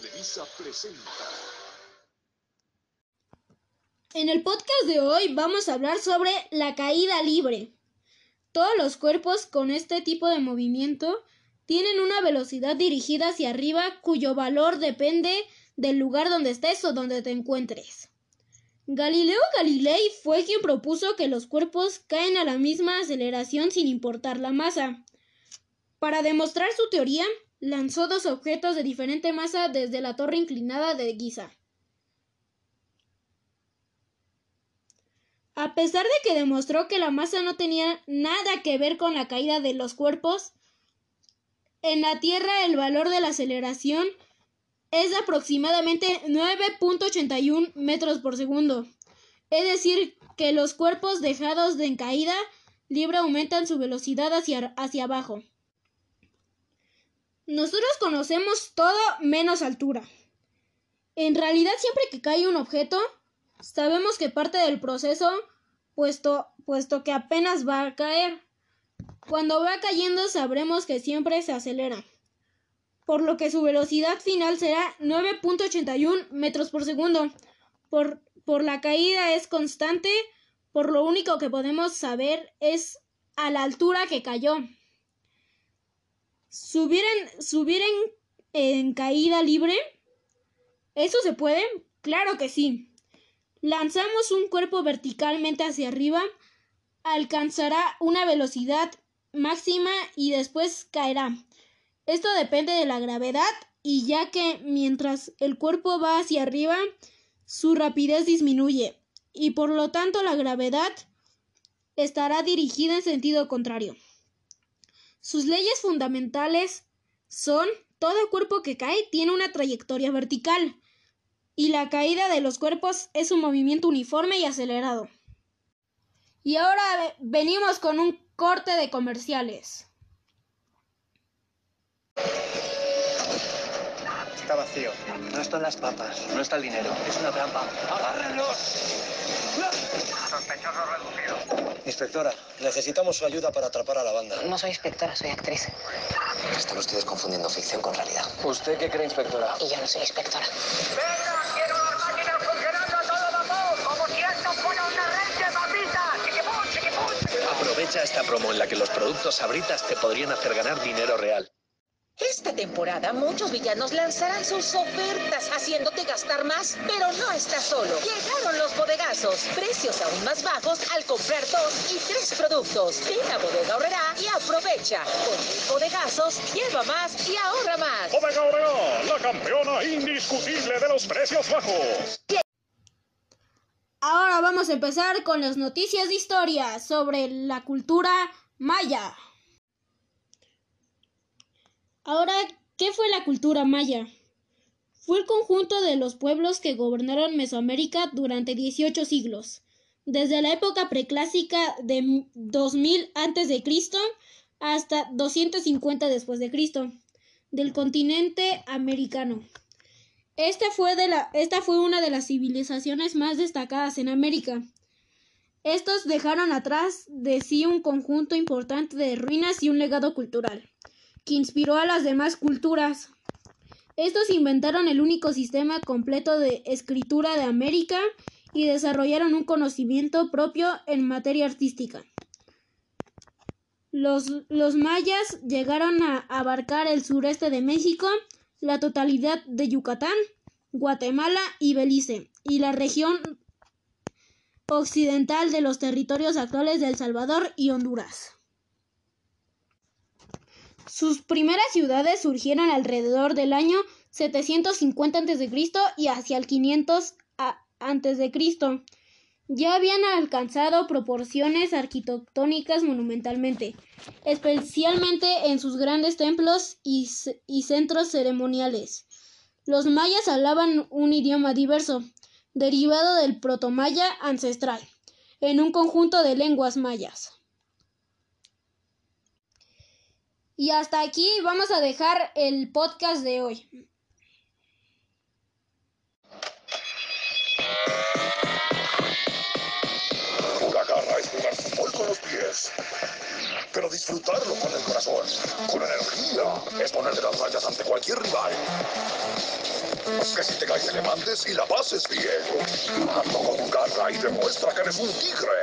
Televisa presenta. En el podcast de hoy vamos a hablar sobre la caída libre. Todos los cuerpos con este tipo de movimiento tienen una velocidad dirigida hacia arriba cuyo valor depende del lugar donde estés o donde te encuentres. Galileo Galilei fue quien propuso que los cuerpos caen a la misma aceleración sin importar la masa. Para demostrar su teoría, lanzó dos objetos de diferente masa desde la torre inclinada de Giza. A pesar de que demostró que la masa no tenía nada que ver con la caída de los cuerpos, en la Tierra el valor de la aceleración es de aproximadamente 9.81 metros por segundo. Es decir, que los cuerpos dejados de en caída libre aumentan su velocidad hacia, hacia abajo. Nosotros conocemos todo menos altura. En realidad, siempre que cae un objeto, sabemos que parte del proceso, puesto, puesto que apenas va a caer. Cuando va cayendo, sabremos que siempre se acelera, por lo que su velocidad final será 9.81 metros por segundo. Por, por la caída es constante, por lo único que podemos saber es a la altura que cayó. ¿Subir en, en, caída libre? ¿Eso se puede? Claro que sí. Lanzamos un cuerpo verticalmente hacia arriba, alcanzará una velocidad máxima y después caerá. Esto depende de la gravedad y ya que mientras el cuerpo va hacia arriba, su rapidez disminuye y por lo tanto la gravedad estará dirigida en sentido contrario. Sus leyes fundamentales son todo cuerpo que cae tiene una trayectoria vertical y la caída de los cuerpos es un movimiento uniforme y acelerado. Y ahora venimos con un corte de comerciales. Está vacío. No están las papas. No está el dinero. Es una trampa. ¡Agárrenlos! Sospechoso reducido. Inspectora, necesitamos su ayuda para atrapar a la banda. No soy inspectora, soy actriz. Están ustedes confundiendo ficción con realidad. ¿Usted qué cree, inspectora? Y yo no soy inspectora. ¡Venga! ¡Quiero las máquinas funcionando a todo vapor! ¡Como si esto fuera una red de papitas! ¡Chiquipum, chiquipum! Aprovecha esta promo en la que los productos Sabritas te podrían hacer ganar dinero real. Esta temporada muchos villanos lanzarán sus ofertas haciéndote gastar más, pero no estás solo. Llegaron los bodegazos, precios aún más bajos al comprar dos y tres productos. Ven a Bodega Horrera y aprovecha. Con mis bodegazos, lleva más y ahorra más. Bodega Horrera, la campeona indiscutible de los precios bajos. Ahora vamos a empezar con las noticias de historia sobre la cultura maya. Ahora, ¿qué fue la cultura maya? Fue el conjunto de los pueblos que gobernaron Mesoamérica durante 18 siglos, desde la época preclásica de 2000 a.C. hasta 250 después de Cristo, del continente americano. Esta fue, una de las civilizaciones más destacadas en América. Estos dejaron atrás de sí un conjunto importante de ruinas y un legado cultural que inspiró a las demás culturas. Estos inventaron el único sistema completo de escritura de América y desarrollaron un conocimiento propio en materia artística. Los, los, mayas llegaron a abarcar el sureste de México, la totalidad de Yucatán, Guatemala y Belice, y la región occidental de los territorios actuales de El Salvador y Honduras. Sus primeras ciudades surgieron alrededor del año 750 a.C. y hacia el 500 a.C. Ya habían alcanzado proporciones arquitectónicas monumentalmente, especialmente en sus grandes templos y, y centros ceremoniales. Los mayas hablaban un idioma diverso, derivado del protomaya ancestral, en un conjunto de lenguas mayas. Y hasta aquí vamos a dejar el podcast de hoy. Pura garra es jugar fútbol con los pies. Pero disfrutarlo con el corazón, con energía, es poner de las rayas ante cualquier rival. Que si te caes te levantes y la pases bien. Hazlo con garra y demuestra que eres un tigre.